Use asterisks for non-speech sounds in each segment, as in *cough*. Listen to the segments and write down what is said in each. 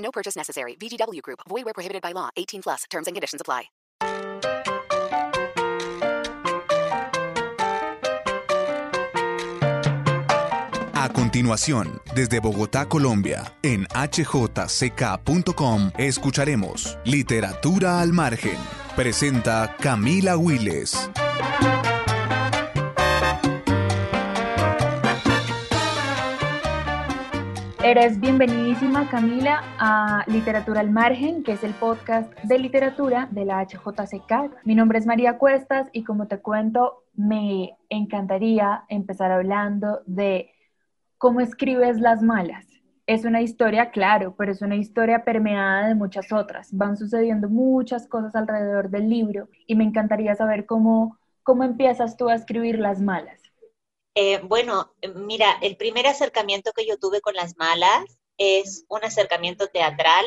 No purchase necessary. VGW Group. Void where prohibited by law. 18 plus. Terms and conditions apply. A continuación, desde Bogotá, Colombia, en hjck.com, escucharemos Literatura al Margen. Presenta Camila Willes. Eres bienvenidísima, Camila, a Literatura al Margen, que es el podcast de literatura de la HJCK. Mi nombre es María Cuestas y como te cuento, me encantaría empezar hablando de cómo escribes las malas. Es una historia, claro, pero es una historia permeada de muchas otras. Van sucediendo muchas cosas alrededor del libro y me encantaría saber cómo, cómo empiezas tú a escribir las malas. Eh, bueno, mira, el primer acercamiento que yo tuve con las malas es un acercamiento teatral.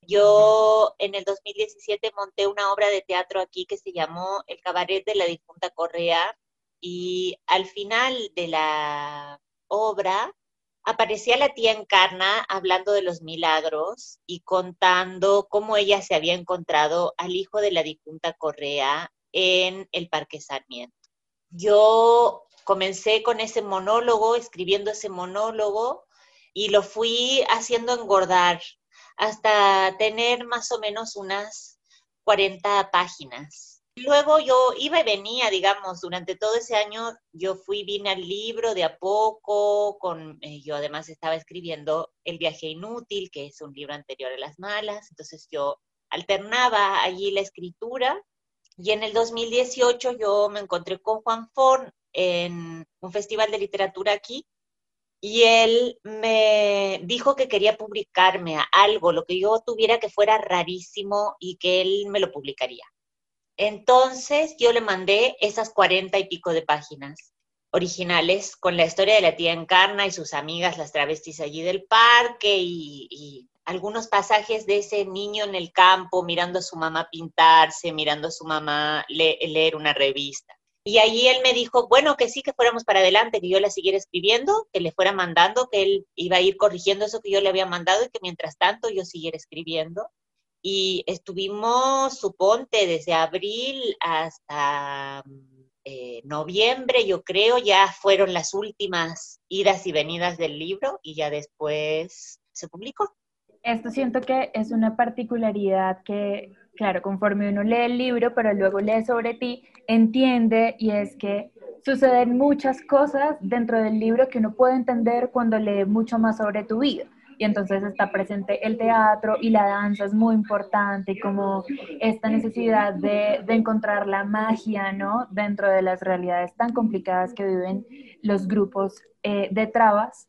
Yo en el 2017 monté una obra de teatro aquí que se llamó El Cabaret de la Difunta Correa y al final de la obra aparecía la tía Encarna hablando de los milagros y contando cómo ella se había encontrado al hijo de la difunta Correa en el Parque Sarmiento. Yo comencé con ese monólogo, escribiendo ese monólogo, y lo fui haciendo engordar hasta tener más o menos unas 40 páginas. Luego yo iba y venía, digamos, durante todo ese año yo fui, vine al libro de a poco, con, eh, yo además estaba escribiendo El viaje inútil, que es un libro anterior a las malas, entonces yo alternaba allí la escritura y en el 2018 yo me encontré con Juan Forn en un festival de literatura aquí y él me dijo que quería publicarme algo, lo que yo tuviera que fuera rarísimo y que él me lo publicaría. Entonces yo le mandé esas cuarenta y pico de páginas originales con la historia de la tía Encarna y sus amigas, las travestis allí del parque y, algunos pasajes de ese niño en el campo mirando a su mamá pintarse, mirando a su mamá le leer una revista. Y ahí él me dijo, bueno, que sí, que fuéramos para adelante, que yo la siguiera escribiendo, que le fuera mandando, que él iba a ir corrigiendo eso que yo le había mandado y que mientras tanto yo siguiera escribiendo. Y estuvimos, suponte, desde abril hasta eh, noviembre, yo creo, ya fueron las últimas idas y venidas del libro y ya después se publicó. Esto siento que es una particularidad que, claro, conforme uno lee el libro, pero luego lee sobre ti, entiende y es que suceden muchas cosas dentro del libro que uno puede entender cuando lee mucho más sobre tu vida. Y entonces está presente el teatro y la danza es muy importante, como esta necesidad de, de encontrar la magia, ¿no? Dentro de las realidades tan complicadas que viven los grupos eh, de trabas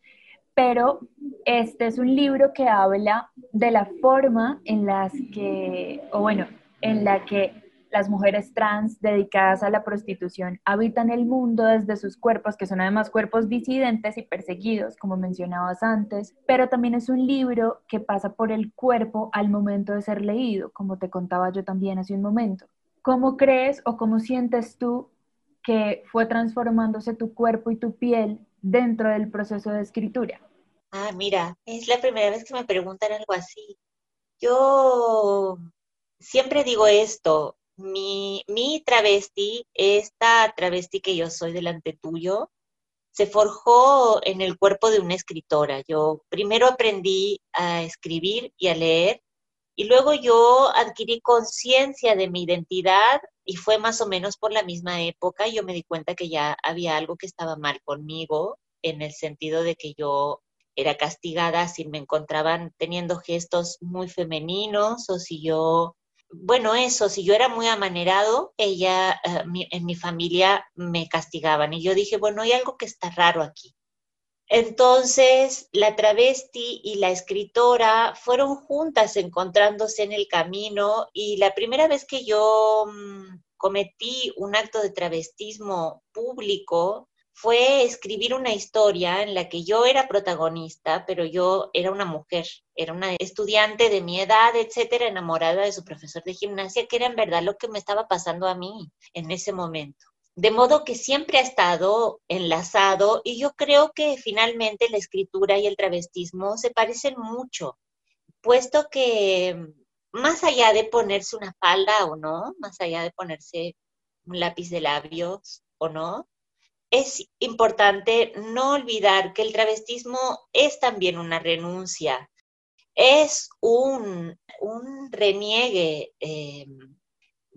pero este es un libro que habla de la forma en las que, o bueno, en la que las mujeres trans dedicadas a la prostitución habitan el mundo desde sus cuerpos, que son además cuerpos disidentes y perseguidos, como mencionabas antes, pero también es un libro que pasa por el cuerpo al momento de ser leído, como te contaba yo también hace un momento. ¿Cómo crees o cómo sientes tú que fue transformándose tu cuerpo y tu piel dentro del proceso de escritura? Ah, mira, es la primera vez que me preguntan algo así. Yo siempre digo esto, mi, mi travesti, esta travesti que yo soy delante tuyo, se forjó en el cuerpo de una escritora. Yo primero aprendí a escribir y a leer y luego yo adquirí conciencia de mi identidad y fue más o menos por la misma época. Yo me di cuenta que ya había algo que estaba mal conmigo en el sentido de que yo era castigada si me encontraban teniendo gestos muy femeninos o si yo, bueno, eso, si yo era muy amanerado, ella, eh, en mi familia me castigaban y yo dije, bueno, hay algo que está raro aquí. Entonces, la travesti y la escritora fueron juntas encontrándose en el camino y la primera vez que yo mm, cometí un acto de travestismo público fue escribir una historia en la que yo era protagonista, pero yo era una mujer, era una estudiante de mi edad, etcétera, enamorada de su profesor de gimnasia, que era en verdad lo que me estaba pasando a mí en ese momento. De modo que siempre ha estado enlazado y yo creo que finalmente la escritura y el travestismo se parecen mucho, puesto que más allá de ponerse una falda o no, más allá de ponerse un lápiz de labios o no, es importante no olvidar que el travestismo es también una renuncia, es un, un reniegue. Eh,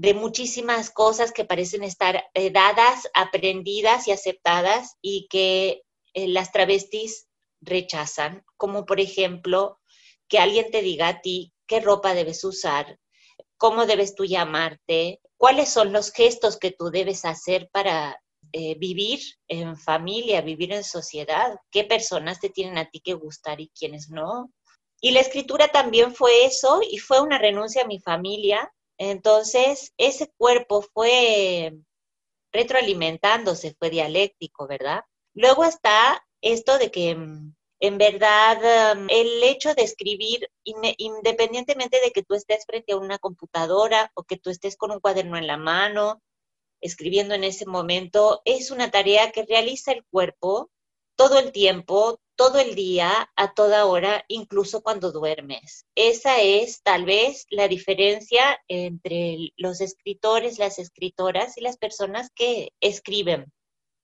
de muchísimas cosas que parecen estar eh, dadas, aprendidas y aceptadas y que eh, las travestis rechazan, como por ejemplo que alguien te diga a ti qué ropa debes usar, cómo debes tú llamarte, cuáles son los gestos que tú debes hacer para eh, vivir en familia, vivir en sociedad, qué personas te tienen a ti que gustar y quiénes no. Y la escritura también fue eso y fue una renuncia a mi familia, entonces, ese cuerpo fue retroalimentándose, fue dialéctico, ¿verdad? Luego está esto de que mm, en verdad mm, el hecho de escribir, independientemente de que tú estés frente a una computadora o que tú estés con un cuaderno en la mano, escribiendo en ese momento, es una tarea que realiza el cuerpo todo el tiempo, todo el día, a toda hora, incluso cuando duermes. Esa es tal vez la diferencia entre los escritores, las escritoras y las personas que escriben.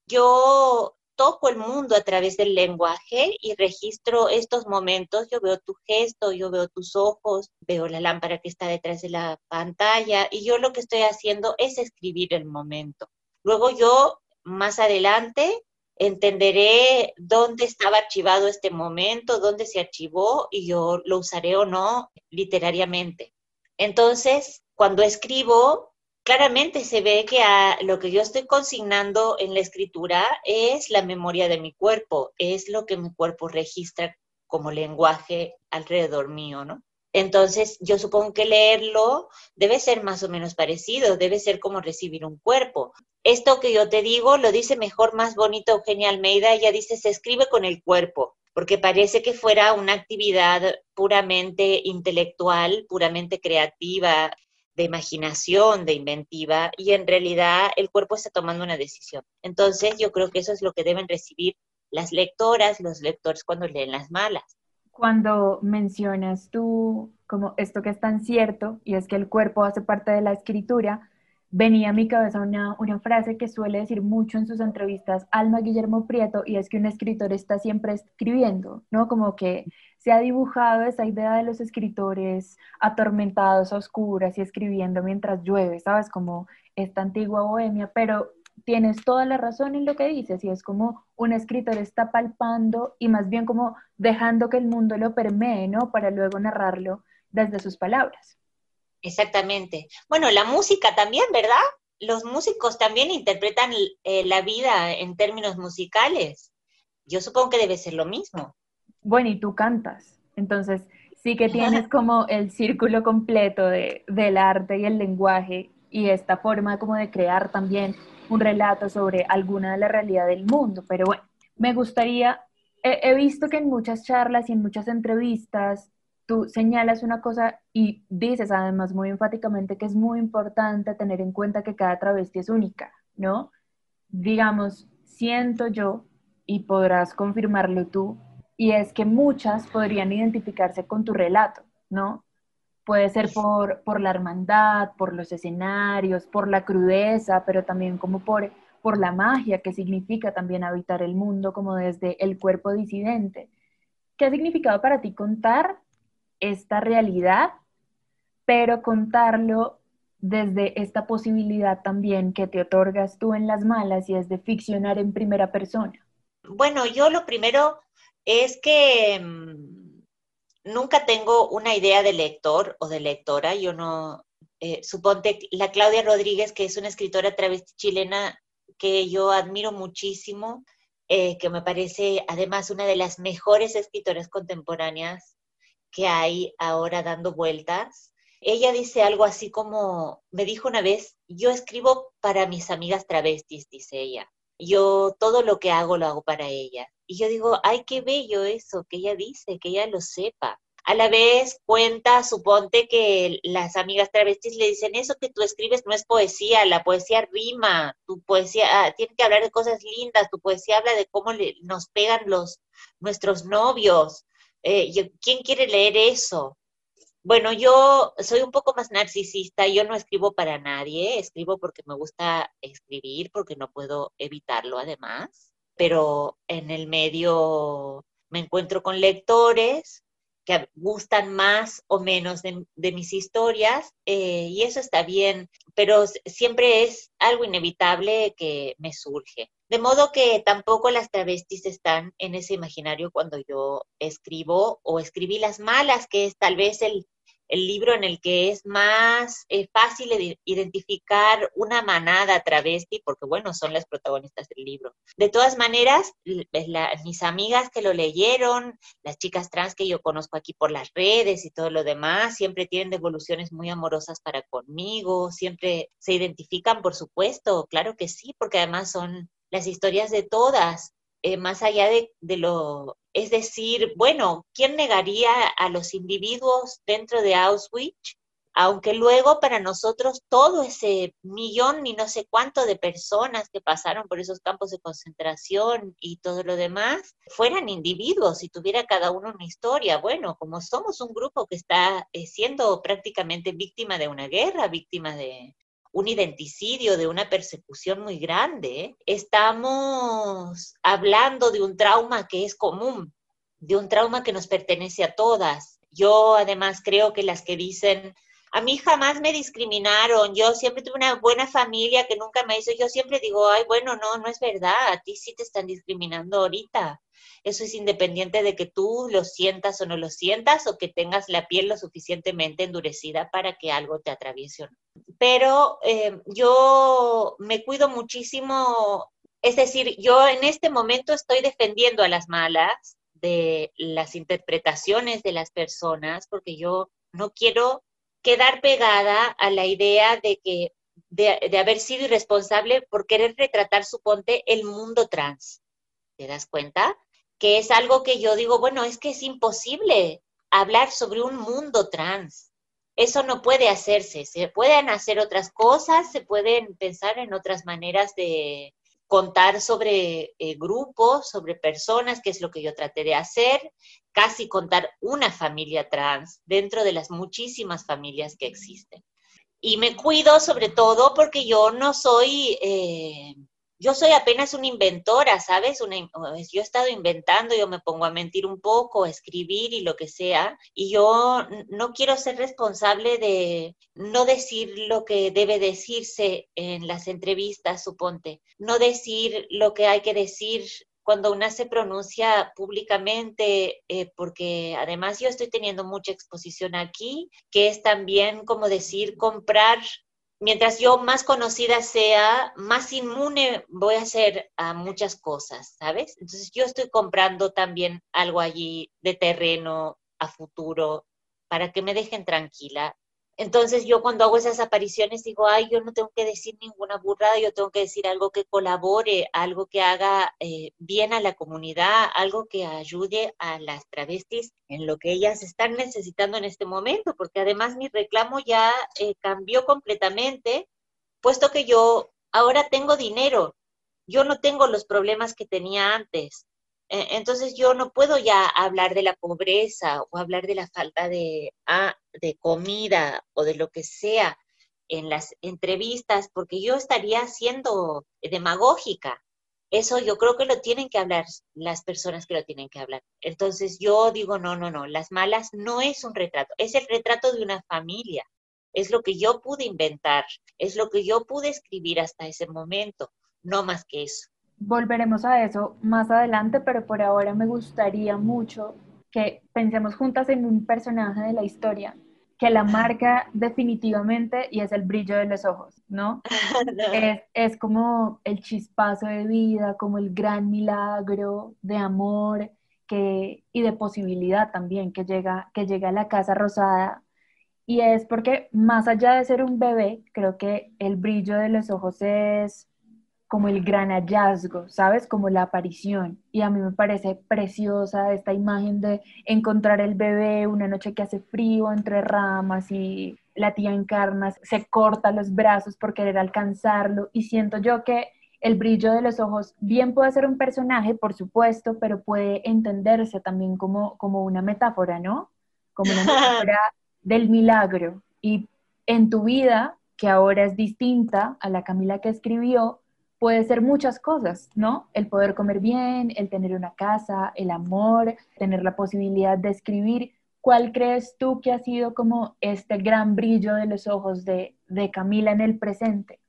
Yo toco el mundo a través del lenguaje y registro estos momentos. Yo veo tu gesto, yo veo tus ojos, veo la lámpara que está detrás de la pantalla y yo lo que estoy haciendo es escribir el momento. Luego yo más adelante entenderé dónde estaba archivado este momento, dónde se archivó y yo lo usaré o no literariamente. Entonces, cuando escribo, claramente se ve que lo que yo estoy consignando en la escritura es la memoria de mi cuerpo, es lo que mi cuerpo registra como lenguaje alrededor mío, ¿no? Entonces, yo supongo que leerlo debe ser más o menos parecido, debe ser como recibir un cuerpo. Esto que yo te digo lo dice mejor, más bonito Eugenia Almeida, ella dice, se escribe con el cuerpo, porque parece que fuera una actividad puramente intelectual, puramente creativa, de imaginación, de inventiva, y en realidad el cuerpo está tomando una decisión. Entonces, yo creo que eso es lo que deben recibir las lectoras, los lectores cuando leen las malas cuando mencionas tú como esto que es tan cierto y es que el cuerpo hace parte de la escritura, venía a mi cabeza una, frase que suele decir mucho en sus entrevistas Alma Guillermo Prieto y es que un escritor está siempre escribiendo, ¿no? Como que se ha dibujado esa idea de los escritores atormentados, oscuras y escribiendo mientras llueve, ¿sabes? Como esta antigua bohemia, pero tienes toda la razón en lo que dices y es como un escritor está palpando y más bien como dejando que el mundo lo permee, ¿no? Para luego narrarlo desde sus palabras. Exactamente. Bueno, la música también, ¿verdad? Los músicos también interpretan eh, la vida en términos musicales. Yo supongo que debe ser lo mismo. Bueno, y tú cantas. Entonces, sí que tienes *laughs* como el círculo completo de, del arte y el lenguaje y esta forma como de crear también un relato sobre alguna de la realidad del mundo. Pero bueno, me gustaría, he, visto que en muchas charlas y en muchas entrevistas tú señalas una cosa y dices además muy enfáticamente que es muy importante tener en cuenta que cada travesti es única, ¿no? Digamos, siento yo, y podrás confirmarlo tú, y es que muchas podrían identificarse con tu relato, ¿no? Puede ser por, por la hermandad, por los escenarios, por la crudeza, pero también como por, por la magia que significa también habitar el mundo como desde el cuerpo disidente. ¿Qué ha significado para ti contar esta realidad, pero contarlo desde esta posibilidad también que te otorgas tú en las malas y es de ficcionar en primera persona? Bueno, yo lo primero es que mm, nunca tengo una idea de lector o de lectora. Yo no, eh, suponte la Claudia Rodríguez, que es una escritora travesti chilena que yo admiro muchísimo, eh, que me parece además una de las mejores escritoras contemporáneas que hay ahora dando vueltas. Ella dice algo así como, me dijo una vez, yo escribo para mis amigas travestis, dice ella. Yo todo lo que hago lo hago para ella. Y yo digo, ay, qué bello eso, que ella dice, que ella lo sepa. A la vez cuenta, suponte que las amigas travestis le dicen, eso que tú escribes no es poesía, la poesía rima, tu poesía ah, tiene que hablar de cosas lindas, tu poesía habla de cómo nos pegan los nuestros novios. Eh, ¿Quién quiere leer eso? Bueno, yo soy un poco más narcisista, yo no escribo para nadie, escribo porque me gusta escribir, porque no puedo evitarlo además, pero en el medio me encuentro con lectores que gustan más o menos de, mis historias eh, y eso está bien, pero siempre es algo inevitable que me surge. De modo que tampoco las travestis están en ese imaginario cuando yo escribo o escribí las malas, que es tal vez el el libro en el que es más eh, fácil identificar una manada travesti, porque bueno, son las protagonistas del libro. De todas maneras, mis amigas que lo leyeron, las chicas trans que yo conozco aquí por las redes y todo lo demás, siempre tienen devoluciones muy amorosas para conmigo, siempre se identifican, por supuesto, claro que sí, porque además son las historias de todas, eh, más allá de, lo, es decir, bueno, ¿quién negaría a los individuos dentro de Auschwitz? Aunque luego para nosotros todo ese millón y no sé cuánto de personas que pasaron por esos campos de concentración y todo lo demás fueran individuos y tuviera cada uno una historia. Bueno, como somos un grupo que está eh, siendo prácticamente víctima de una guerra, víctima de, un identicidio, de una persecución muy grande. Estamos hablando de un trauma que es común, de un trauma que nos pertenece a todas. Yo además creo que las que dicen, a mí jamás me discriminaron, yo siempre tuve una buena familia que nunca me hizo, yo siempre digo, ay, bueno, no, no es verdad, a ti sí te están discriminando ahorita. Eso es independiente de que tú lo sientas o no lo sientas o que tengas la piel lo suficientemente endurecida para que algo te atraviese o no. Pero eh, yo me cuido muchísimo, es decir, yo en este momento estoy defendiendo a las malas de las interpretaciones de las personas porque yo no quiero quedar pegada a la idea de que de, haber sido irresponsable por querer retratar, suponte, el mundo trans. ¿Te das cuenta? que es algo que yo digo, bueno, es que es imposible hablar sobre un mundo trans. Eso no puede hacerse. Se pueden hacer otras cosas, se pueden pensar en otras maneras de contar sobre eh, grupos, sobre personas, que es lo que yo traté de hacer, casi contar una familia trans dentro de las muchísimas familias que existen. Y me cuido sobre todo porque yo no soy... Eh, yo soy apenas una inventora, ¿sabes? Una, yo he estado inventando, yo me pongo a mentir un poco, a escribir y lo que sea, y yo no quiero ser responsable de no decir lo que debe decirse en las entrevistas, suponte, no decir lo que hay que decir cuando una se pronuncia públicamente, eh, porque además yo estoy teniendo mucha exposición aquí, que es también como decir comprar mientras yo más conocida sea, más inmune voy a ser a muchas cosas, ¿sabes? Entonces yo estoy comprando también algo allí de terreno a futuro para que me dejen tranquila entonces yo cuando hago esas apariciones digo, ay, yo no tengo que decir ninguna burrada, yo tengo que decir algo que colabore, algo que haga eh, bien a la comunidad, algo que ayude a las travestis en lo que ellas están necesitando en este momento, porque además mi reclamo ya eh, cambió completamente, puesto que yo ahora tengo dinero, yo no tengo los problemas que tenía antes. E, entonces yo no puedo ya hablar de la pobreza o hablar de la falta de, ah, de comida o de lo que sea en las entrevistas, porque yo estaría siendo demagógica. Eso yo creo que lo tienen que hablar las personas que lo tienen que hablar. Entonces yo digo, no, no, no, las malas no es un retrato, es el retrato de una familia. Es lo que yo pude inventar, es lo que yo pude escribir hasta ese momento, no más que eso. Volveremos a eso más adelante, pero por ahora me gustaría mucho que pensemos juntas en un personaje de la historia que la marca *laughs* definitivamente y es el brillo de los ojos, *laughs* ¿no? Es, es, como el chispazo de vida, como el gran milagro de amor que, y de posibilidad también que llega, que llega a la Casa Rosada. Y es porque más allá de ser un bebé, creo que el brillo de los ojos es como el gran hallazgo, ¿sabes? Como la aparición. Y a mí me parece preciosa esta imagen de encontrar el bebé una noche que hace frío entre ramas y la tía Encarna se corta los brazos por querer alcanzarlo. Y siento yo que el brillo de los ojos bien puede ser un personaje, por supuesto, pero puede entenderse también como, como una metáfora, ¿no? Como una metáfora *laughs* del milagro. Y en tu vida, que ahora es distinta a la Camila que escribió, puede ser muchas cosas, ¿no? El poder comer bien, el tener una casa, el amor, tener la posibilidad de escribir. ¿Cuál crees tú que ha sido como este gran brillo de los ojos de, de Camila en el presente?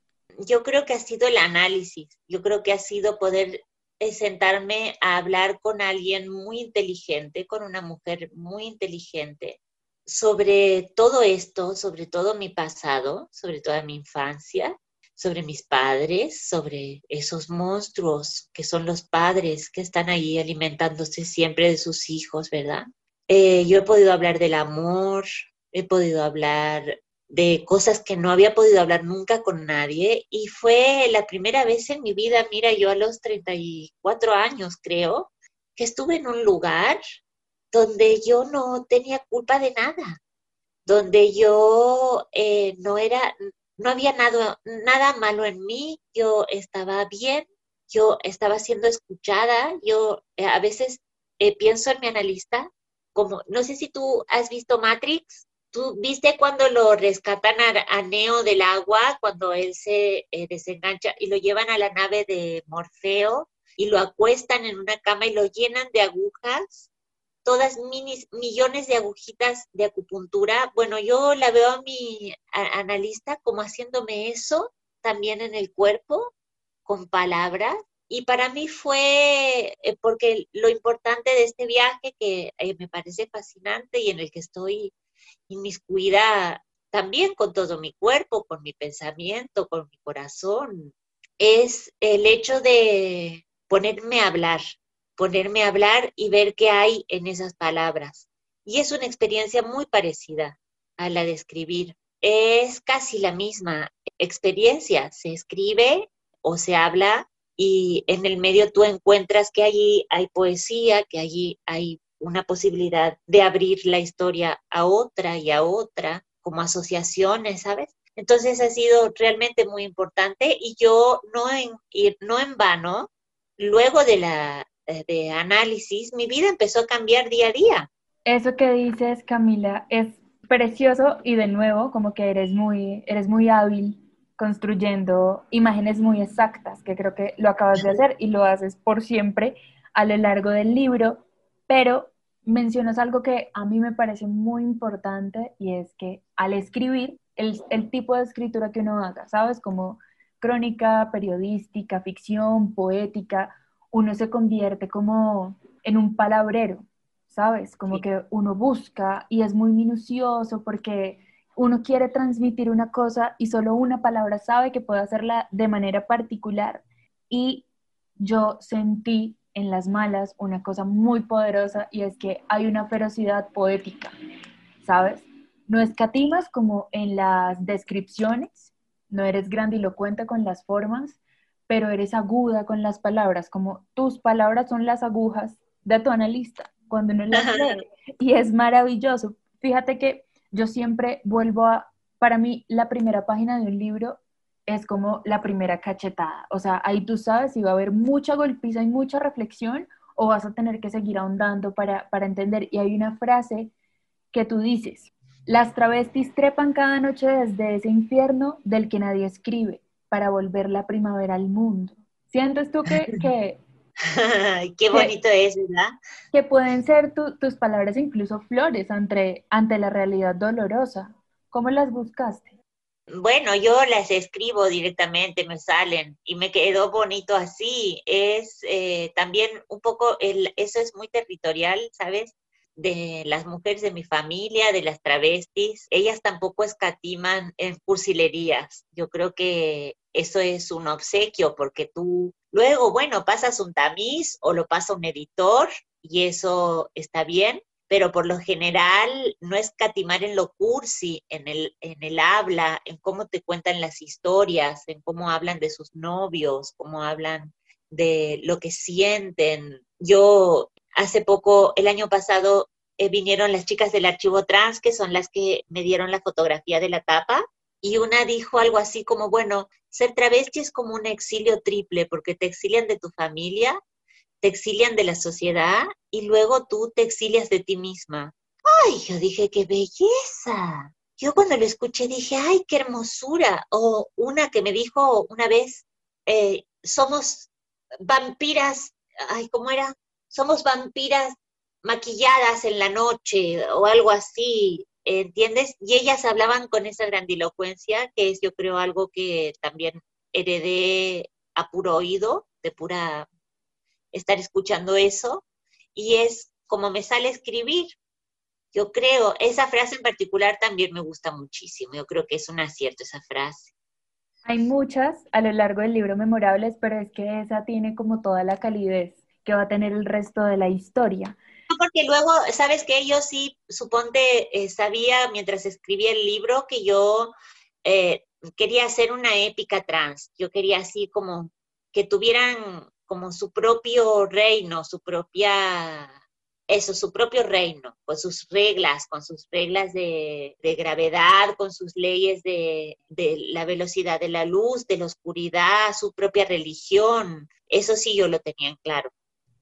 Yo creo que ha sido el análisis, yo creo que ha sido poder eh, sentarme a hablar con alguien muy inteligente, con una mujer muy inteligente, sobre todo esto, sobre todo mi pasado, sobre toda mi infancia, sobre mis padres, sobre esos monstruos que son los padres que están ahí alimentándose siempre de sus hijos, ¿verdad? Eh, yo he podido hablar del amor, he podido hablar de cosas que no había podido hablar nunca con nadie y fue la primera vez en mi vida, mira, yo a los 34 años creo, que estuve en un lugar donde yo no tenía culpa de nada, donde yo eh, no era, no había nada, nada malo en mí, yo estaba bien, yo estaba siendo escuchada, yo eh, a veces eh, pienso en mi analista, como, no sé si tú has visto Matrix, tú viste cuando lo rescatan a, Neo del agua, cuando él se eh, desengancha y lo llevan a la nave de Morfeo y lo acuestan en una cama y lo llenan de agujas todas minis, millones de agujitas de acupuntura. Bueno, yo la veo a mi analista como haciéndome eso también en el cuerpo, con palabras. Y para mí fue, eh, porque lo importante de este viaje, que eh, me parece fascinante y en el que estoy inmiscuida también con todo mi cuerpo, con mi pensamiento, con mi corazón, es el hecho de ponerme a hablar, ponerme a hablar y ver qué hay en esas palabras. Y es una experiencia muy parecida a la de escribir. Es casi la misma experiencia. Se escribe o se habla y en el medio tú encuentras que allí hay poesía, que allí hay una posibilidad de abrir la historia a otra y a otra, como asociaciones, ¿sabes? Entonces ha sido realmente muy importante y yo no en, no en vano, luego de la de análisis, mi vida empezó a cambiar día a día. Eso que dices, Camila, es precioso y de nuevo, como que eres muy, eres muy hábil construyendo imágenes muy exactas, que creo que lo acabas de hacer y lo haces por siempre a lo largo del libro, pero mencionas algo que a mí me parece muy importante y es que al escribir, el, el tipo de escritura que uno haga, ¿sabes? Como crónica, periodística, ficción, poética, uno se convierte como en un palabrero, ¿sabes? Como que uno busca y es muy minucioso porque uno quiere transmitir una cosa y solo una palabra sabe que puede hacerla de manera particular. Y yo sentí en las malas una cosa muy poderosa y es que hay una ferocidad poética, ¿sabes? No escatimas como en las descripciones, no eres grandilocuente con las formas, pero eres aguda con las palabras, como tus palabras son las agujas de tu analista cuando uno las lee. Y es maravilloso. Fíjate que yo siempre vuelvo a, para mí, la primera página de un libro es como la primera cachetada. O sea, ahí tú sabes si va a haber mucha golpiza y mucha reflexión o vas a tener que seguir ahondando para, para entender. Y hay una frase que tú dices, las travestis trepan cada noche desde ese infierno del que nadie escribe para volver la primavera al mundo. ¿Sientes tú que... *laughs* que Qué bonito es, ¿verdad? Que pueden ser tus palabras incluso flores ante, ante la realidad dolorosa. ¿Cómo las buscaste? Bueno, yo las escribo directamente, me salen y me quedó bonito así. Es eh, también un poco, el, eso es muy territorial, ¿sabes? De las mujeres de mi familia, de las travestis, ellas tampoco escatiman en cursilerías. Yo creo que eso es un obsequio porque tú luego, bueno, pasas un tamiz o lo pasa un editor y eso está bien, pero por lo general no escatimar en lo cursi, en el, en el habla, en cómo te cuentan las historias, en cómo hablan de sus novios, cómo hablan de lo que sienten. Yo hace poco, el año pasado, eh, vinieron las chicas del archivo trans, que son las que me dieron la fotografía de la tapa, y una dijo algo así como, bueno, ser travesti es como un exilio triple, porque te exilian de tu familia, te exilian de la sociedad y luego tú te exilias de ti misma. Ay, yo dije, qué belleza. Yo cuando lo escuché dije, ay, qué hermosura. O una que me dijo una vez, eh, somos vampiras, ay, ¿cómo era? Somos vampiras maquilladas en la noche o algo así, ¿entiendes? Y ellas hablaban con esa grandilocuencia, que es yo creo algo que también heredé a puro oído, de pura estar escuchando eso, y es como me sale escribir. Yo creo, esa frase en particular también me gusta muchísimo, yo creo que es un acierto esa frase. Hay muchas a lo largo del libro memorables, pero es que esa tiene como toda la calidez que va a tener el resto de la historia. Porque luego, sabes que yo sí, suponte, eh, sabía mientras escribía el libro que yo eh, quería hacer una épica trans. Yo quería así como que tuvieran como su propio reino, su propia, eso, su propio reino, con sus reglas, con sus reglas de, gravedad, con sus leyes de, de, la velocidad de la luz, de la oscuridad, su propia religión. Eso sí yo lo tenía en claro.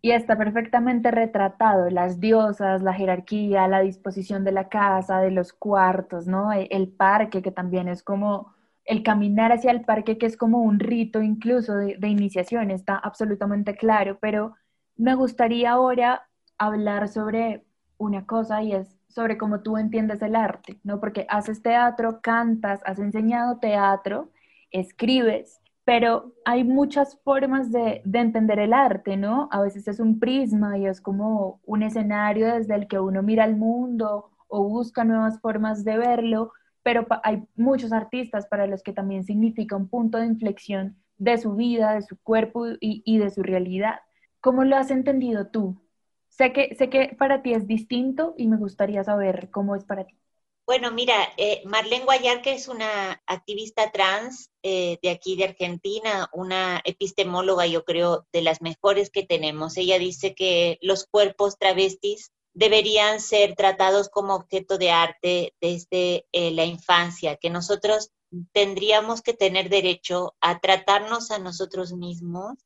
Y está perfectamente retratado, las diosas, la jerarquía, la disposición de la casa, de los cuartos, ¿no? E, el parque, que también es como el caminar hacia el parque, que es como un rito incluso de, iniciación, está absolutamente claro, pero me gustaría ahora hablar sobre una cosa y es sobre cómo tú entiendes el arte, ¿no? Porque haces teatro, cantas, has enseñado teatro, escribes, pero hay muchas formas de, de, entender el arte, ¿no? A veces es un prisma y es como un escenario desde el que uno mira el mundo o busca nuevas formas de verlo, pero hay muchos artistas para los que también significa un punto de inflexión de su vida, de su cuerpo y, de su realidad. ¿Cómo lo has entendido tú? Sé que, sé que para ti es distinto y me gustaría saber cómo es para ti. Bueno, mira, eh, Marlene Guayar, que es una activista trans eh, de aquí de Argentina, una epistemóloga, yo creo, de las mejores que tenemos. Ella dice que los cuerpos travestis deberían ser tratados como objeto de arte desde eh, la infancia, que nosotros tendríamos que tener derecho a tratarnos a nosotros mismos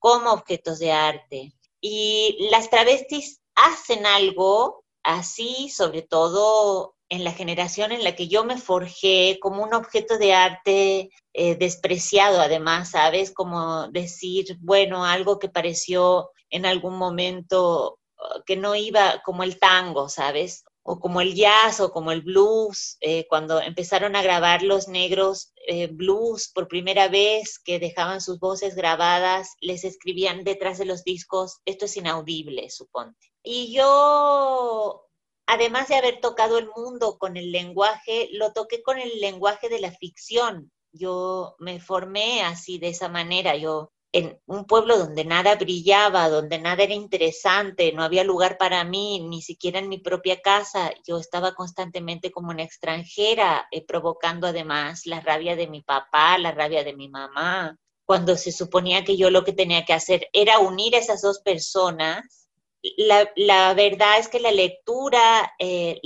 como objetos de arte. Y las travestis hacen algo así, sobre todo en la generación en la que yo me forjé como un objeto de arte eh, despreciado, además, ¿sabes? Como decir, bueno, algo que pareció en algún momento que no iba como el tango, ¿sabes? O como el jazz o como el blues, eh, cuando empezaron a grabar los negros eh, blues por primera vez, que dejaban sus voces grabadas, les escribían detrás de los discos, esto es inaudible, suponte. Y yo, además de haber tocado el mundo con el lenguaje, lo toqué con el lenguaje de la ficción. Yo me formé así, de esa manera. Yo en un pueblo donde nada brillaba, donde nada era interesante, no había lugar para mí, ni siquiera en mi propia casa, yo estaba constantemente como una extranjera, eh, provocando además la rabia de mi papá, la rabia de mi mamá, cuando se suponía que yo lo que tenía que hacer era unir a esas dos personas. La, verdad es que la lectura, eh,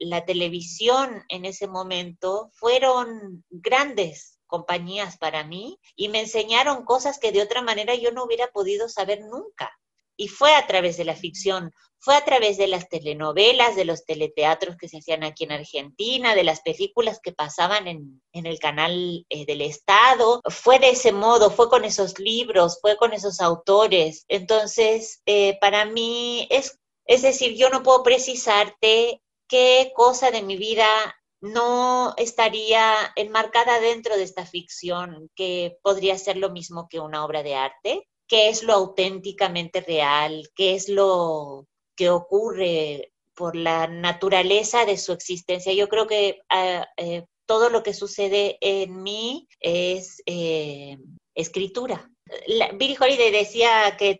la televisión en ese momento fueron grandes compañías para mí y me enseñaron cosas que de otra manera yo no hubiera podido saber nunca. Y fue a través de la ficción, fue a través de las telenovelas, de los teleteatros que se hacían aquí en Argentina, de las películas que pasaban en, el canal eh, del Estado. Fue de ese modo, fue con esos libros, fue con esos autores. Entonces, eh, para mí es, es decir, yo no puedo precisarte qué cosa de mi vida no estaría enmarcada dentro de esta ficción que podría ser lo mismo que una obra de arte, qué es lo auténticamente real, qué es lo que ocurre por la naturaleza de su existencia. Yo creo que ah, eh, todo lo que sucede en mí es eh, escritura. La, Billie Holiday decía que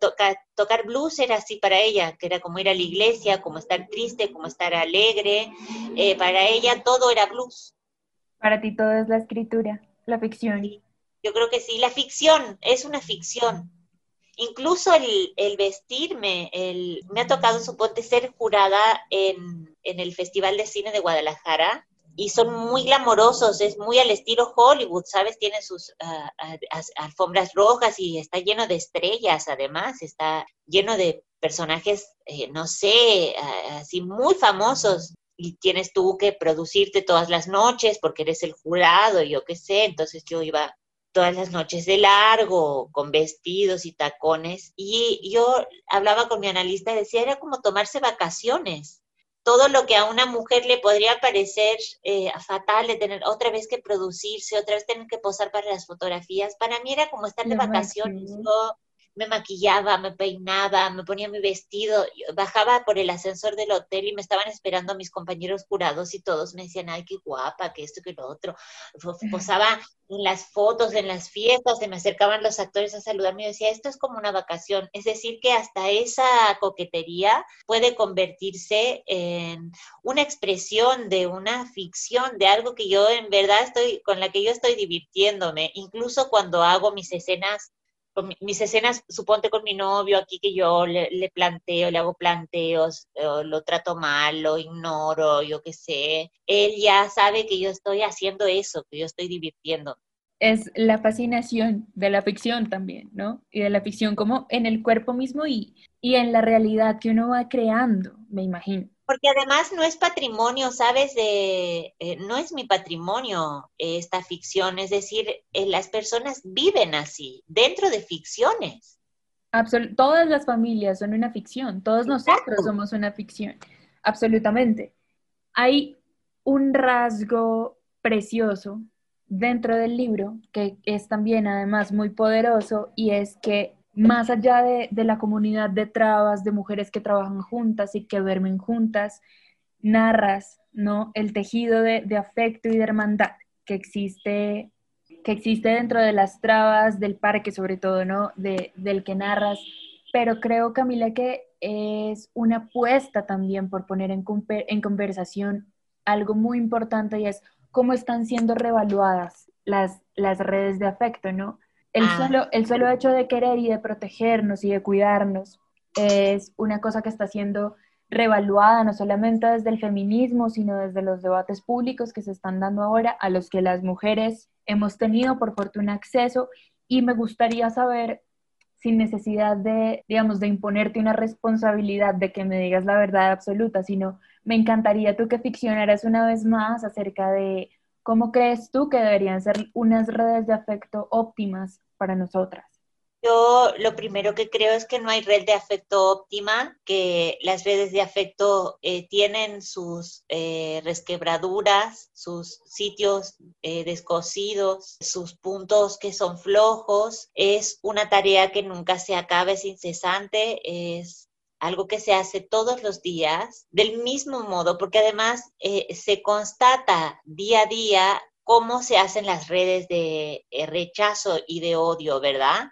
tocar blues era así para ella, que era como ir a la iglesia, como estar triste, como estar alegre. Eh, para ella todo era blues. Para ti todo es la escritura, la ficción. Yo creo que sí, la ficción es una ficción. Incluso el, vestirme, el, me ha tocado, suponte, ser jurada en, el Festival de Cine de Guadalajara y son muy glamorosos, es muy al estilo Hollywood, ¿sabes? Tiene sus ah, alfombras rojas y está lleno de estrellas, además, está lleno de personajes, eh, no sé, ah, así muy famosos. Y tienes tú que producirte todas las noches porque eres el jurado, yo qué sé. Entonces yo iba todas las noches de largo, con vestidos y tacones. Y yo hablaba con mi analista y decía, era como tomarse vacaciones todo lo que a una mujer le podría parecer eh, fatal de tener otra vez que producirse, otra vez tener que posar para las fotografías, para mí era como estar de vacaciones me maquillaba, me peinaba, me ponía mi vestido, bajaba por el ascensor del hotel y me estaban esperando mis compañeros jurados y todos me decían, ay, qué guapa, que esto, que lo otro. Posaba en las fotos, en las fiestas, se me acercaban los actores a saludarme y decía, esto es como una vacación. Es decir, que hasta esa coquetería puede convertirse en una expresión de una ficción, de algo que yo en verdad estoy, con la que yo estoy divirtiéndome, incluso cuando hago mis escenas mis escenas, suponte con mi novio aquí que yo le, planteo, le hago planteos, lo trato mal, lo ignoro, yo qué sé, él ya sabe que yo estoy haciendo eso, que yo estoy divirtiendo. Es la fascinación de la ficción también, ¿no? Y de la ficción como en el cuerpo mismo y, y en la realidad que uno va creando, me imagino. Porque además no es patrimonio, ¿sabes? De, eh, no es mi patrimonio esta ficción, es decir, eh, las personas viven así, dentro de ficciones. todas las familias son una ficción, todos nosotros somos una ficción, absolutamente. Hay un rasgo precioso dentro del libro que es también además muy poderoso y es que más allá de, la comunidad de trabas, de mujeres que trabajan juntas y que duermen juntas, narras ¿no? el tejido de, afecto y de hermandad que existe, que existe dentro de las trabas del parque, sobre todo, ¿no? De, del que narras. Pero creo, Camila, que es una apuesta también por poner en, en conversación algo muy importante y es cómo están siendo revaluadas las, las redes de afecto, ¿no? El, ah. solo, el solo hecho de querer y de protegernos y de cuidarnos es una cosa que está siendo revaluada no solamente desde el feminismo, sino desde los debates públicos que se están dando ahora, a los que las mujeres hemos tenido por fortuna acceso. Y me gustaría saber, sin necesidad de, digamos, de imponerte una responsabilidad de que me digas la verdad absoluta, sino me encantaría tú que ficcionaras una vez más acerca de cómo crees tú que deberían ser unas redes de afecto óptimas para nosotras? Yo lo primero que creo es que no hay red de afecto óptima, que las redes de afecto eh, tienen sus eh, resquebraduras, sus sitios eh, descosidos, sus puntos que son flojos. Es una tarea que nunca se acaba, es incesante, es algo que se hace todos los días, del mismo modo, porque además se constata día a día cómo se hacen las redes de eh, rechazo y de odio, ¿verdad?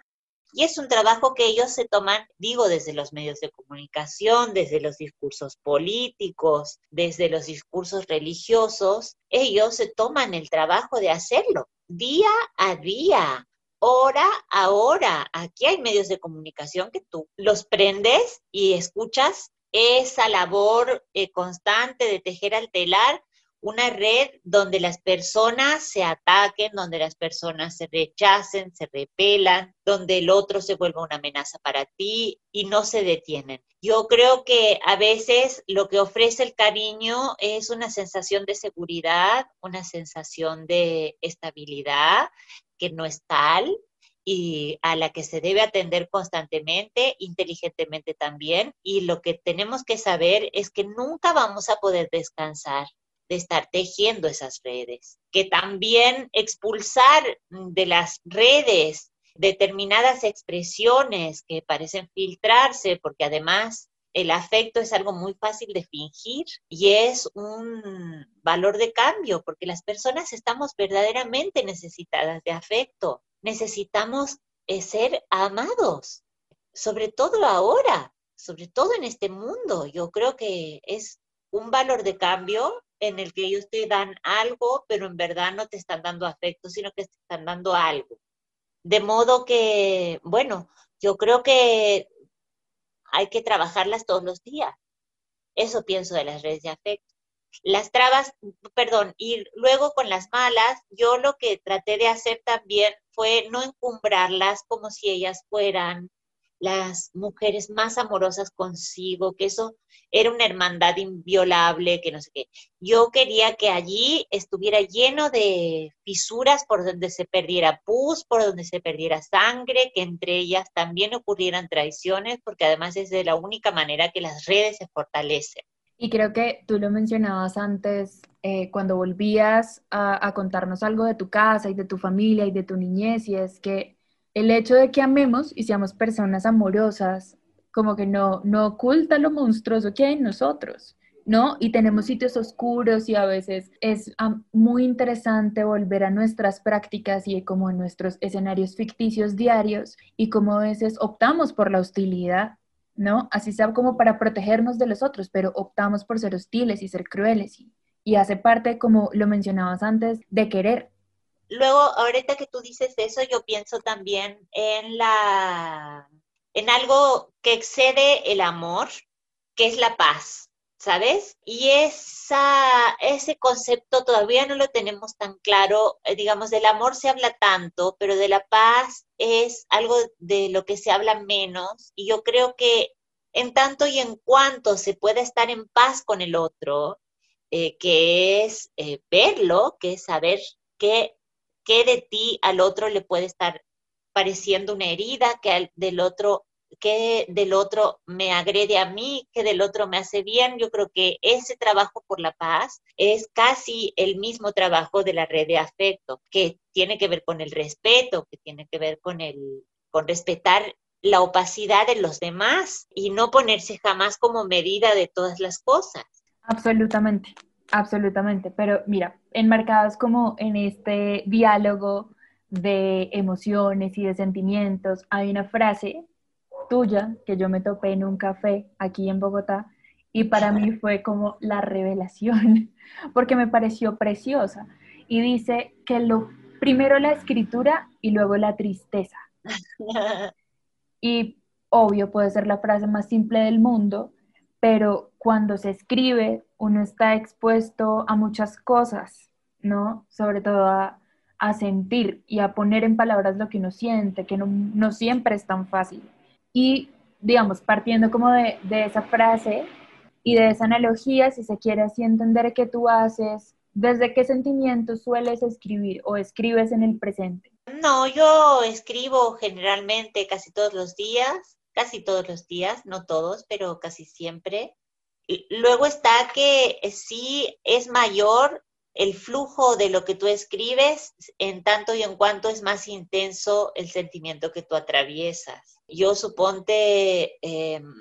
Y es un trabajo que ellos se toman, digo, desde los medios de comunicación, desde los discursos políticos, desde los discursos religiosos, ellos se toman el trabajo de hacerlo día a día, hora a hora. Aquí hay medios de comunicación que tú los prendes y escuchas esa labor eh, constante de tejer al telar una red donde las personas se ataquen, donde las personas se rechacen, se repelan, donde el otro se vuelva una amenaza para ti y no se detienen. Yo creo que a veces lo que ofrece el cariño es una sensación de seguridad, una sensación de estabilidad que no es tal y a la que se debe atender constantemente, inteligentemente también. Y lo que tenemos que saber es que nunca vamos a poder descansar de estar tejiendo esas redes, que también expulsar de las redes determinadas expresiones que parecen filtrarse, porque además el afecto es algo muy fácil de fingir y es un valor de cambio, porque las personas estamos verdaderamente necesitadas de afecto, necesitamos eh, ser amados, sobre todo ahora, sobre todo en este mundo. Yo creo que es un valor de cambio en el que ellos te dan algo, pero en verdad no te están dando afecto, sino que te están dando algo. De modo que, bueno, yo creo que hay que trabajarlas todos los días. Eso pienso de las redes de afecto. Las trabas, perdón, y luego con las malas, yo lo que traté de hacer también fue no encumbrarlas como si ellas fueran las mujeres más amorosas consigo, que eso era una hermandad inviolable, que no sé qué. Yo quería que allí estuviera lleno de fisuras por donde se perdiera pus, por donde se perdiera sangre, que entre ellas también ocurrieran traiciones, porque además es de la única manera que las redes se fortalecen. Y creo que tú lo mencionabas antes, eh, cuando volvías a, a contarnos algo de tu casa y de tu familia y de tu niñez, y es que el hecho de que amemos y seamos personas amorosas, como que no, no oculta lo monstruoso que hay en nosotros, ¿no? Y tenemos sitios oscuros y a veces es muy interesante volver a nuestras prácticas y como en nuestros escenarios ficticios diarios y como a veces optamos por la hostilidad, ¿no? Así sea como para protegernos de los otros, pero optamos por ser hostiles y ser crueles y, y hace parte, como lo mencionabas antes, de querer, Luego, ahorita que tú dices eso, yo pienso también en la en algo que excede el amor, que es la paz, ¿sabes? Y esa, ese concepto todavía no lo tenemos tan claro, eh, digamos, del amor se habla tanto, pero de la paz es algo de lo que se habla menos, y yo creo que en tanto y en cuanto se pueda estar en paz con el otro, eh, que es eh, verlo, que es saber que qué de ti al otro le puede estar pareciendo una herida, que del otro que del otro me agrede a mí, que del otro me hace bien. Yo creo que ese trabajo por la paz es casi el mismo trabajo de la red de afecto, que tiene que ver con el respeto, que tiene que ver con el con respetar la opacidad de los demás y no ponerse jamás como medida de todas las cosas. Absolutamente. Absolutamente, pero mira, enmarcados como en este diálogo de emociones y de sentimientos, hay una frase tuya que yo me topé en un café aquí en Bogotá y para mí fue como la revelación, *laughs* porque me pareció preciosa. Y dice que lo primero la escritura y luego la tristeza. *laughs* Y obvio puede ser la frase más simple del mundo, pero cuando se escribe uno está expuesto a muchas cosas, ¿no? Sobre todo a, sentir y a poner en palabras lo que uno siente, que no, siempre es tan fácil. Y, digamos, partiendo como de, de esa frase y de esa analogía, si se quiere así entender qué tú haces, ¿desde qué sentimientos sueles escribir o escribes en el presente? No, yo escribo generalmente casi todos los días casi todos los días, no todos, pero casi siempre. Luego está que sí es mayor el flujo de lo que tú escribes en tanto y en cuanto es más intenso el sentimiento que tú atraviesas. Yo suponte em,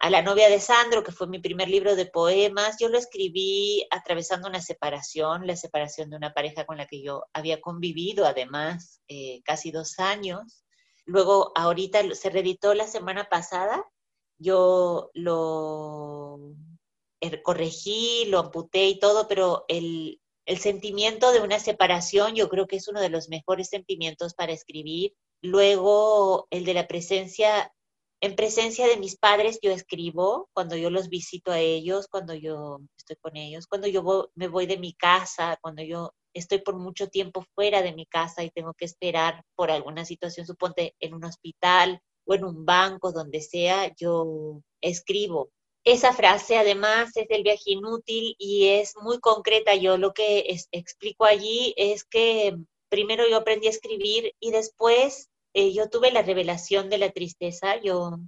a la novia de Sandro, que fue mi primer libro de poemas, yo lo escribí atravesando una separación, la separación de una pareja con la que yo había convivido además eh, casi dos años. Luego, ahorita se reeditó la semana pasada, yo lo corregí, lo amputé y todo, pero el, el sentimiento de una separación yo creo que es uno de los mejores sentimientos para escribir. Luego, el de la presencia, en presencia de mis padres yo escribo, cuando yo los visito a ellos, cuando yo estoy con ellos, cuando yo me voy de mi casa, cuando yo estoy por mucho tiempo fuera de mi casa y tengo que esperar por alguna situación, suponte en un hospital o en un banco, donde sea, yo escribo. Esa frase además es del viaje inútil y es muy concreta. Yo lo que explico allí es que primero yo aprendí a escribir y después eh, yo tuve la revelación de la tristeza. Yo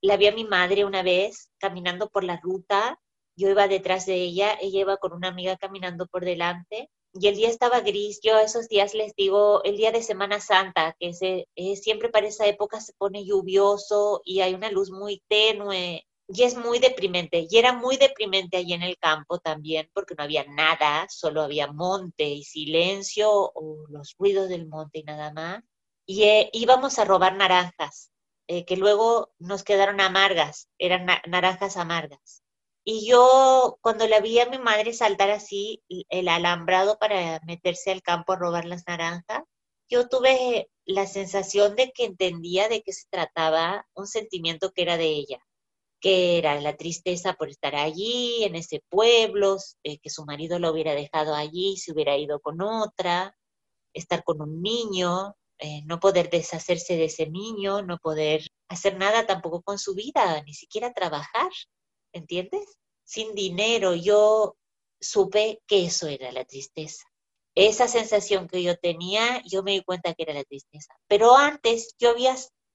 la vi a mi madre una vez caminando por la ruta. Yo iba detrás de ella, ella iba con una amiga caminando por delante y el día estaba gris. Yo esos días les digo el día de Semana Santa, que se, eh, siempre para esa época se pone lluvioso y hay una luz muy tenue y es muy deprimente. Y era muy deprimente allí en el campo también, porque no había nada, solo había monte y silencio o los ruidos del monte y nada más. Y eh, íbamos a robar naranjas, eh, que luego nos quedaron amargas, eran naranjas amargas. Y yo, cuando la vi a mi madre saltar así el alambrado para meterse al campo a robar las naranjas, yo tuve la sensación de que entendía de qué se trataba un sentimiento que era de ella que era la tristeza por estar allí, en ese pueblo, eh, que su marido lo hubiera dejado allí, se hubiera ido con otra, estar con un niño, eh, no poder deshacerse de ese niño, no poder hacer nada tampoco con su vida, ni siquiera trabajar, ¿entiendes? Sin dinero, yo supe que eso era la tristeza. Esa sensación que yo tenía, yo me di cuenta que era la tristeza. Pero antes yo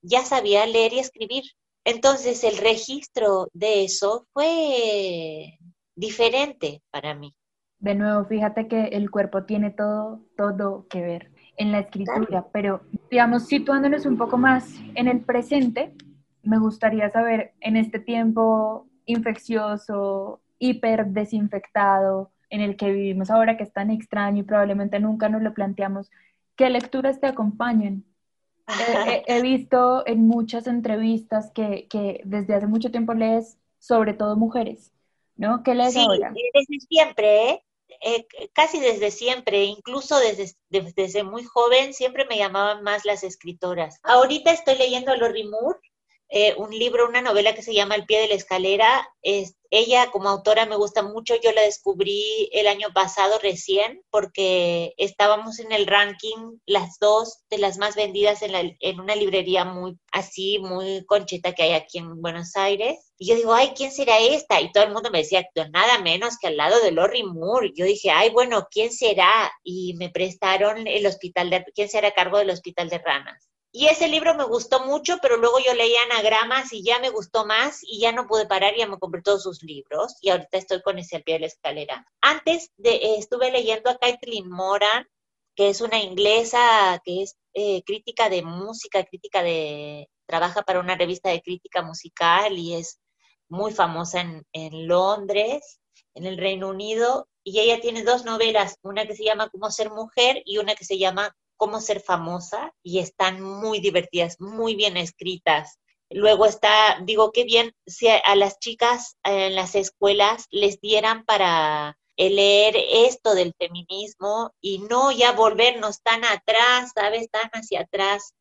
ya sabía leer y escribir. Entonces el registro de eso fue diferente para mí. De nuevo, fíjate que el cuerpo tiene todo, todo que ver en la escritura, pero digamos, situándonos un poco más en el presente, me gustaría saber en este tiempo infeccioso, hiper desinfectado, en el que vivimos ahora, que es tan extraño y probablemente nunca nos lo planteamos, ¿qué lecturas te acompañan? He, visto en muchas entrevistas que, que, desde hace mucho tiempo lees sobre todo mujeres, ¿no? ¿Qué lees sí, desde siempre, ¿eh? ¿eh? casi desde siempre, incluso desde, desde, muy joven, siempre me llamaban más las escritoras. Ahorita estoy leyendo a Lori Moore, eh, un libro, una novela que se llama El pie de la escalera. Es, ella como autora me gusta mucho, yo la descubrí el año pasado recién porque estábamos en el ranking las dos de las más vendidas en, la, en una librería muy así, muy concheta que hay aquí en Buenos Aires. Y yo digo, ay, ¿quién será esta? Y todo el mundo me decía, nada menos que al lado de Lori Moore. Yo dije, ay, bueno, ¿quién será? Y me prestaron el hospital de, ¿quién será a cargo del hospital de ranas? Y ese libro me gustó mucho, pero luego yo leía anagramas y ya me gustó más y ya no pude parar y ya me compré todos sus libros y ahorita estoy con ese al pie de la escalera. Antes de, estuve leyendo a Caitlin Moran, que es una inglesa que es eh, crítica de música, crítica de, trabaja para una revista de crítica musical y es muy famosa en, en Londres, en el Reino Unido, y ella tiene dos novelas, una que se llama Cómo ser mujer y una que se llama cómo ser famosa y están muy divertidas, muy bien escritas. Luego está, digo, qué bien si a, las chicas en las escuelas les dieran para leer esto del feminismo y no ya volvernos tan atrás, ¿sabes? Tan hacia atrás.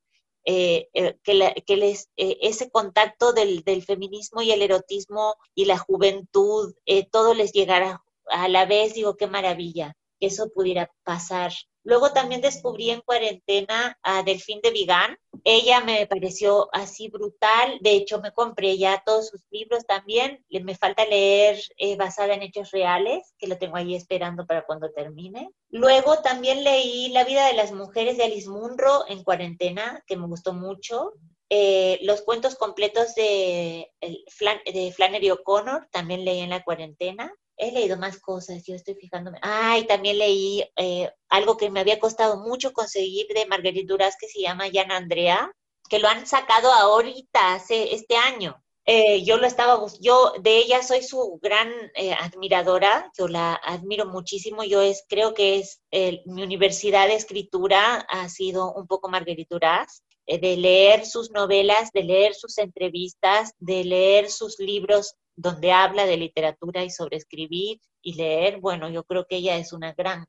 Eh, eh, que, les, eh, ese contacto del, del, feminismo y el erotismo y la juventud, todo les llegara a la vez, digo, qué maravilla que eso pudiera pasar Luego también descubrí en cuarentena a Delfín de Vigán. Ella me pareció así brutal. De hecho, me compré ya todos sus libros también. Me falta leer eh, basada en hechos reales, que lo tengo ahí esperando para cuando termine. Luego también leí La vida de las mujeres de Alice Munro en cuarentena, que me gustó mucho. Eh, los cuentos completos de, de Flannery O'Connor también leí en la cuarentena he leído más cosas, yo estoy fijándome. Ay, también leí eh, algo que me había costado mucho conseguir de Marguerite Duras que se llama Jan Andrea, que lo han sacado ahorita, hace este año. Eh, yo lo estaba, yo de ella soy su gran eh, admiradora, yo la admiro muchísimo, yo es, creo que es mi universidad de escritura ha sido un poco Marguerite Duras, de leer sus novelas, de leer sus entrevistas, de leer sus libros donde habla de literatura y sobre escribir y leer. Bueno, yo creo que ella es una gran,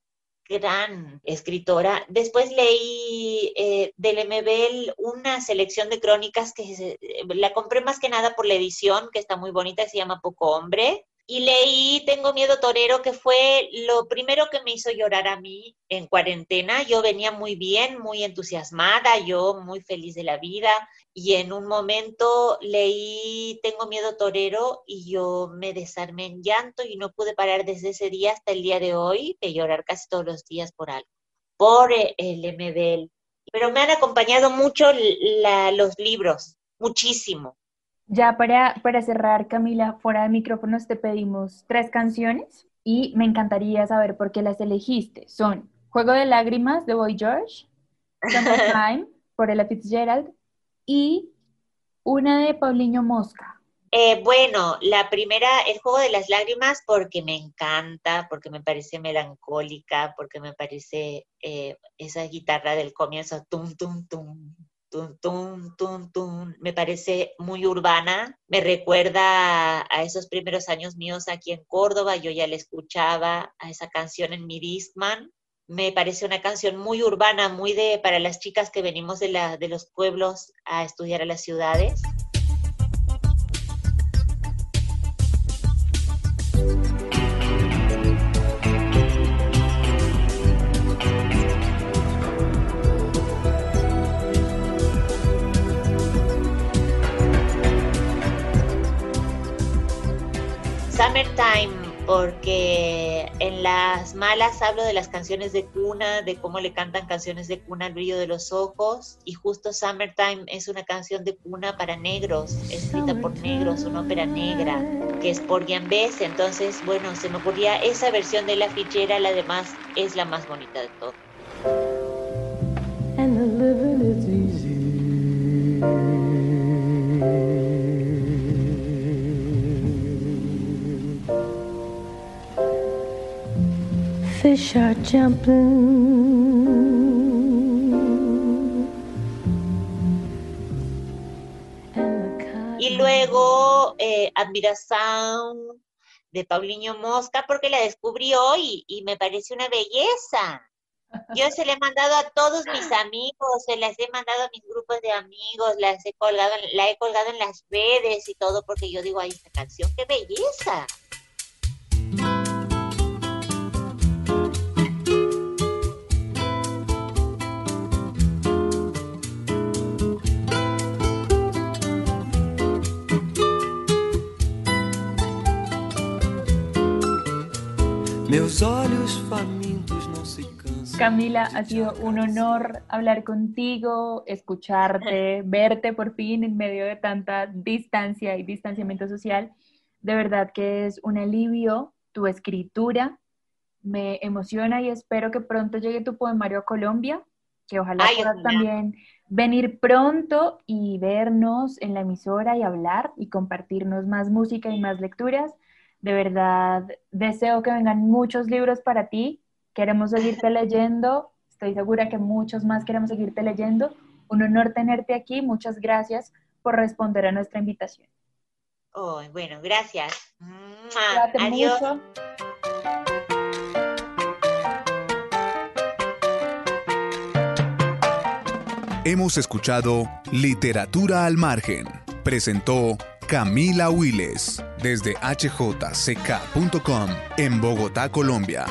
gran escritora. Después leí eh, del MBL una selección de crónicas que la compré más que nada por la edición, que está muy bonita, se llama Poco Hombre. Y leí Tengo Miedo Torero, que fue lo primero que me hizo llorar a mí en cuarentena. Yo venía muy bien, muy entusiasmada, yo muy feliz de la vida. Y en un momento leí Tengo Miedo Torero y yo me desarmé en llanto y no pude parar desde ese día hasta el día de hoy de llorar casi todos los días por algo, por el MBL. Pero me han acompañado mucho los libros, muchísimo. Ya para, para cerrar, Camila, fuera de micrófonos te pedimos tres canciones y me encantaría saber por qué las elegiste. Son Juego de Lágrimas de Boy George, *laughs* Time por Ella Fitzgerald y una de Paulinho Mosca. Eh, bueno, la primera, el juego de las lágrimas, porque me encanta, porque me parece melancólica, porque me parece eh, esa guitarra del comienzo, tum, tum, tum, tum, tum, tum, tum, me parece muy urbana, me recuerda a esos primeros años míos aquí en Córdoba, yo ya le escuchaba a esa canción en mi Discman, me parece una canción muy urbana, muy de para las chicas que venimos de, la, de los pueblos a estudiar a las ciudades. Summertime, porque en las malas hablo de las canciones de cuna, de cómo le cantan canciones de cuna al brillo de los ojos, y justo Summertime es una canción de cuna para negros, escrita por negros, una ópera negra, que es por Bess. Entonces, bueno, se me ocurría esa versión de la fichera, la demás es la más bonita de todo. Y luego eh, Admiración de Paulinho Mosca, porque la descubrí hoy y me parece una belleza. Yo se la he mandado a todos mis amigos, se las he mandado a mis grupos de amigos, las he colgado, la he colgado en las redes y todo, porque yo digo, ay, esta canción, qué belleza. Camila, ha sido un honor hablar contigo, escucharte, *laughs* verte por fin en medio de tanta distancia y distanciamiento social. De verdad que es un alivio tu escritura. Me emociona y espero que pronto llegue tu poemario a Colombia, que ojalá puedas también venir pronto y vernos en la emisora y hablar y compartirnos más música y más lecturas. De verdad, deseo que vengan muchos libros para ti. Queremos seguirte leyendo. Estoy segura que muchos más queremos seguirte leyendo. Un honor tenerte aquí. Muchas gracias por responder a nuestra invitación. Oh, bueno, gracias. Adiós. Hemos escuchado Literatura al Margen. Presentó Camila Wiles desde hjck.com en Bogotá, Colombia.